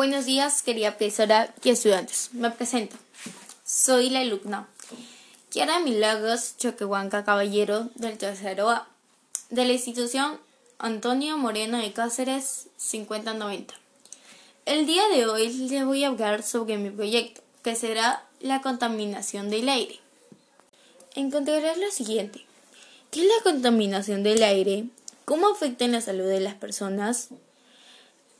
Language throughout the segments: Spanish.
Buenos días, querida profesora y estudiantes. Me presento. Soy la alumna Kiara Milagros Choquehuanca Caballero del tercero A de la institución Antonio Moreno de Cáceres 5090. El día de hoy les voy a hablar sobre mi proyecto, que será la contaminación del aire. Encontrarás lo siguiente. ¿Qué es la contaminación del aire? ¿Cómo afecta en la salud de las personas?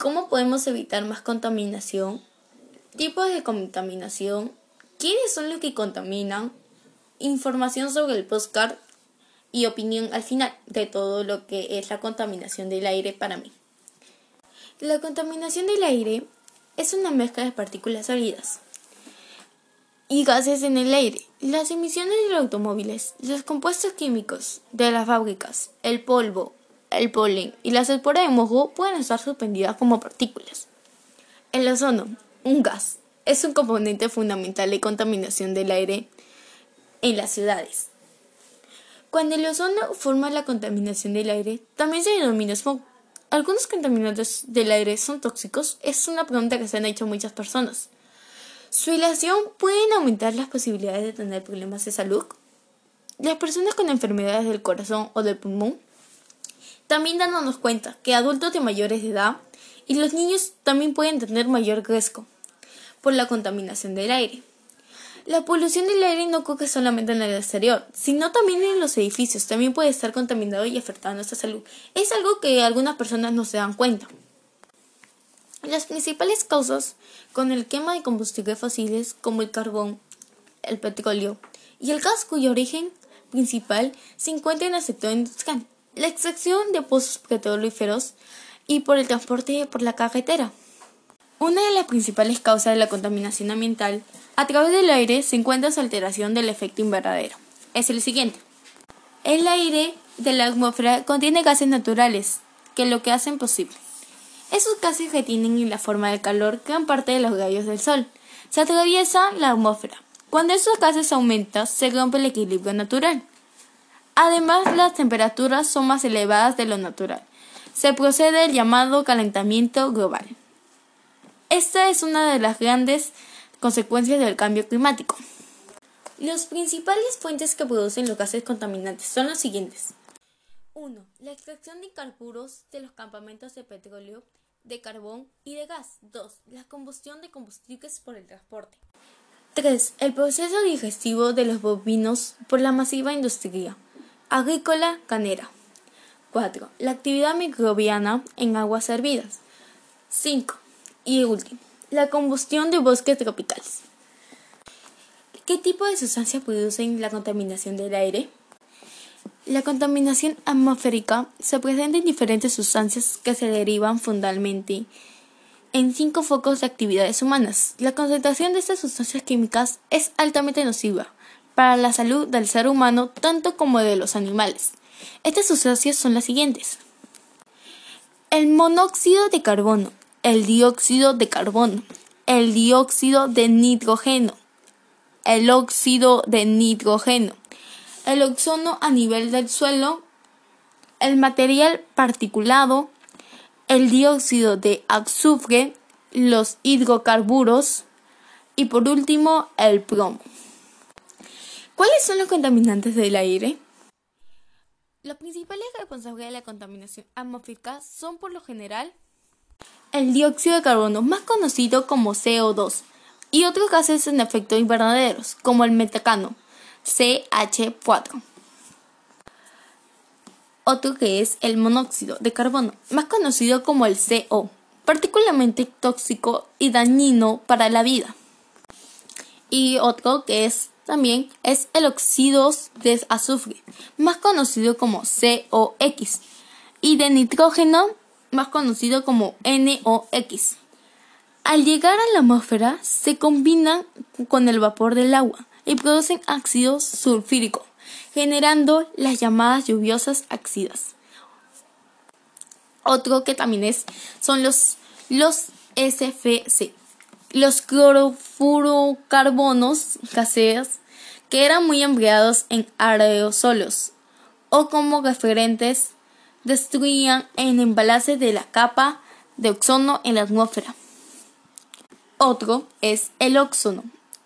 ¿Cómo podemos evitar más contaminación? Tipos de contaminación. ¿Quiénes son los que contaminan? Información sobre el postcard y opinión al final de todo lo que es la contaminación del aire para mí. La contaminación del aire es una mezcla de partículas sólidas y gases en el aire. Las emisiones de los automóviles, los compuestos químicos de las fábricas, el polvo, el polen y las esporas de mojo pueden estar suspendidas como partículas. El ozono, un gas, es un componente fundamental de contaminación del aire en las ciudades. Cuando el ozono forma la contaminación del aire, también se denomina smog. ¿Algunos contaminantes del aire son tóxicos? Es una pregunta que se han hecho muchas personas. ¿Su ilación puede aumentar las posibilidades de tener problemas de salud? Las personas con enfermedades del corazón o del pulmón también dándonos cuenta que adultos de mayores de edad y los niños también pueden tener mayor riesgo por la contaminación del aire. La polución del aire no ocurre solamente en el exterior, sino también en los edificios. También puede estar contaminado y afectar a nuestra salud. Es algo que algunas personas no se dan cuenta. Las principales causas con el quema de combustibles fósiles como el carbón, el petróleo y el gas cuyo origen principal se encuentra en el sector industrial la extracción de pozos petrolíferos y por el transporte por la carretera. Una de las principales causas de la contaminación ambiental a través del aire se encuentra su alteración del efecto invernadero. Es el siguiente. El aire de la atmósfera contiene gases naturales que lo que hacen posible. Esos gases retienen en la forma de calor gran parte de los rayos del sol. Se atraviesa la atmósfera. Cuando esos gases aumentan, se rompe el equilibrio natural. Además, las temperaturas son más elevadas de lo natural. Se procede el llamado calentamiento global. Esta es una de las grandes consecuencias del cambio climático. Las principales fuentes que producen los gases contaminantes son los siguientes. 1. La extracción de hidrocarburos de los campamentos de petróleo, de carbón y de gas. 2. La combustión de combustibles por el transporte. 3. El proceso digestivo de los bovinos por la masiva industria agrícola canera. 4. La actividad microbiana en aguas servidas. 5. Y último, la combustión de bosques tropicales. ¿Qué tipo de sustancias producen la contaminación del aire? La contaminación atmosférica se presenta en diferentes sustancias que se derivan fundamentalmente en cinco focos de actividades humanas. La concentración de estas sustancias químicas es altamente nociva para la salud del ser humano tanto como de los animales. Estas sustancias son las siguientes. El monóxido de carbono, el dióxido de carbono, el dióxido de nitrógeno, el óxido de nitrógeno, el ozono a nivel del suelo, el material particulado, el dióxido de azufre, los hidrocarburos y por último el plomo. ¿Cuáles son los contaminantes del aire? Los principales responsables de la contaminación atmosférica son por lo general el dióxido de carbono, más conocido como CO2, y otros gases en efecto invernaderos, como el metano, CH4. Otro que es el monóxido de carbono, más conocido como el CO, particularmente tóxico y dañino para la vida. Y otro que es también es el óxido de azufre, más conocido como COX, y de nitrógeno, más conocido como NOx. Al llegar a la atmósfera, se combinan con el vapor del agua y producen ácido sulfúrico, generando las llamadas lluviosas ácidas. Otro que también es son los, los SFC, los clorofurocarbonos gaseos que eran muy empleados en aerosolos o como referentes destruían el embalaje de la capa de ozono en la atmósfera. Otro es el óxido,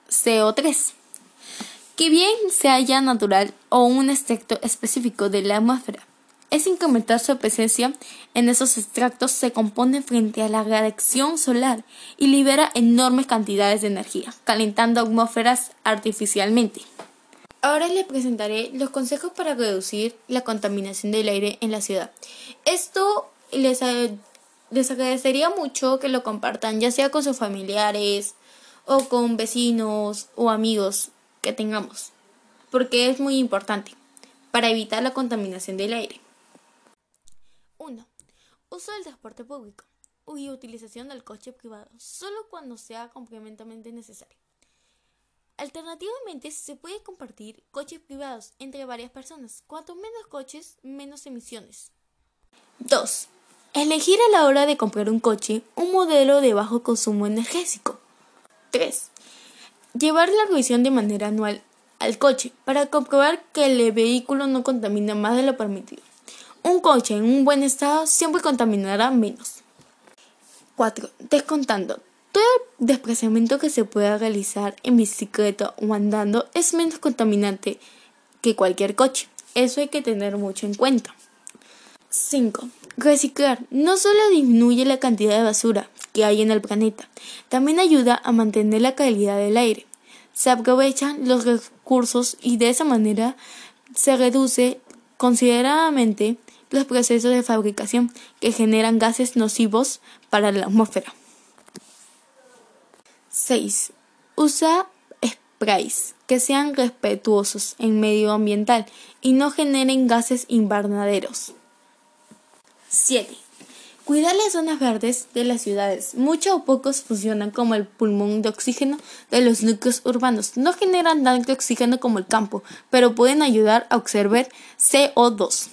CO3, que bien sea ya natural o un extracto específico de la atmósfera. Es incrementar su presencia en esos extractos se compone frente a la radiación solar y libera enormes cantidades de energía, calentando atmósferas artificialmente. Ahora les presentaré los consejos para reducir la contaminación del aire en la ciudad. Esto les, les agradecería mucho que lo compartan, ya sea con sus familiares o con vecinos o amigos que tengamos, porque es muy importante para evitar la contaminación del aire. 1. Uso del transporte público y utilización del coche privado solo cuando sea complementamente necesario. Alternativamente, se puede compartir coches privados entre varias personas. Cuanto menos coches, menos emisiones. 2. Elegir a la hora de comprar un coche un modelo de bajo consumo energético. 3. Llevar la revisión de manera anual al coche para comprobar que el vehículo no contamina más de lo permitido. Un coche en un buen estado siempre contaminará menos. 4. Descontando todo el desplazamiento que se pueda realizar en bicicleta o andando es menos contaminante que cualquier coche. Eso hay que tener mucho en cuenta. 5. Reciclar no solo disminuye la cantidad de basura que hay en el planeta, también ayuda a mantener la calidad del aire. Se aprovechan los recursos y de esa manera se reduce considerablemente los procesos de fabricación que generan gases nocivos para la atmósfera. 6. Usa sprays que sean respetuosos en medio ambiental y no generen gases invernaderos. 7. Cuidar las zonas verdes de las ciudades. Muchos o pocos funcionan como el pulmón de oxígeno de los núcleos urbanos. No generan tanto oxígeno como el campo, pero pueden ayudar a observar CO2.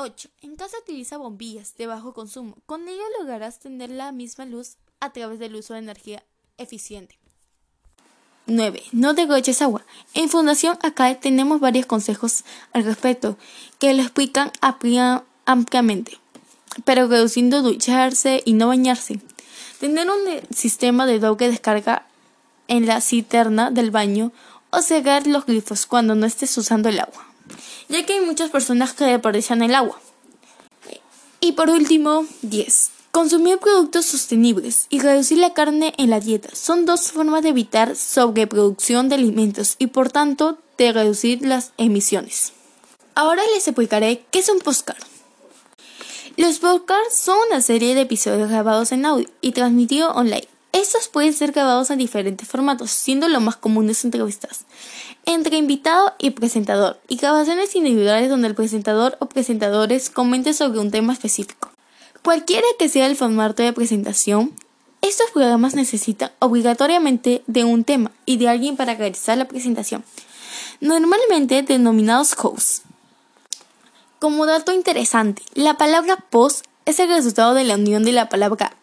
8. En casa utiliza bombillas de bajo consumo. Con ello lograrás tener la misma luz a través del uso de energía eficiente. 9. No degoches agua. En Fundación ACAE tenemos varios consejos al respecto que lo explican ampliamente, pero reduciendo ducharse y no bañarse. Tener un eh, sistema de doble descarga en la cisterna del baño o cegar los grifos cuando no estés usando el agua, ya que hay muchas personas que desperdician el agua. Y por último, 10. Consumir productos sostenibles y reducir la carne en la dieta son dos formas de evitar sobreproducción de alimentos y por tanto de reducir las emisiones. Ahora les explicaré qué es un postcard. Los podcasts son una serie de episodios grabados en audio y transmitidos online. Estos pueden ser grabados en diferentes formatos, siendo lo más comunes entrevistas entre invitado y presentador, y grabaciones individuales donde el presentador o presentadores comenten sobre un tema específico. Cualquiera que sea el formato de presentación, estos programas necesitan obligatoriamente de un tema y de alguien para realizar la presentación, normalmente denominados hosts. Como dato interesante, la palabra post es el resultado de la unión de la palabra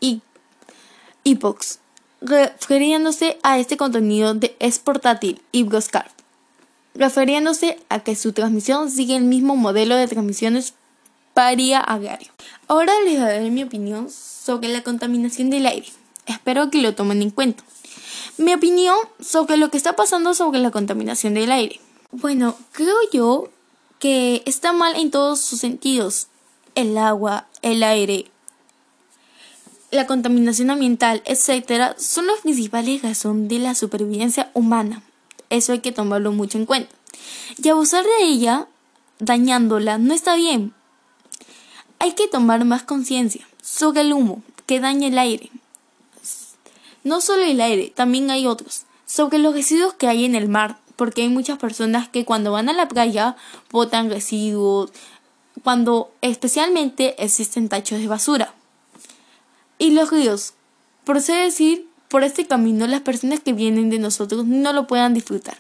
epox, refiriéndose a este contenido de es y broadcast, refiriéndose a que su transmisión sigue el mismo modelo de transmisiones paría agrario. Ahora les daré mi opinión sobre la contaminación del aire. Espero que lo tomen en cuenta. Mi opinión sobre lo que está pasando sobre la contaminación del aire. Bueno, creo yo que está mal en todos sus sentidos. El agua, el aire, la contaminación ambiental, etc., son los principales razones de la supervivencia humana. Eso hay que tomarlo mucho en cuenta. Y abusar de ella, dañándola, no está bien, hay que tomar más conciencia sobre el humo que daña el aire. No solo el aire, también hay otros. Sobre los residuos que hay en el mar, porque hay muchas personas que cuando van a la playa botan residuos, cuando especialmente existen tachos de basura. Y los ríos, por así decir, por este camino las personas que vienen de nosotros no lo puedan disfrutar.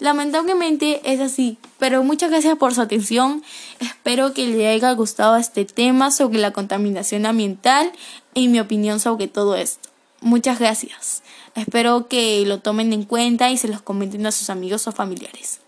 Lamentablemente es así, pero muchas gracias por su atención. Espero que les haya gustado este tema sobre la contaminación ambiental y mi opinión sobre todo esto. Muchas gracias. Espero que lo tomen en cuenta y se los comenten a sus amigos o familiares.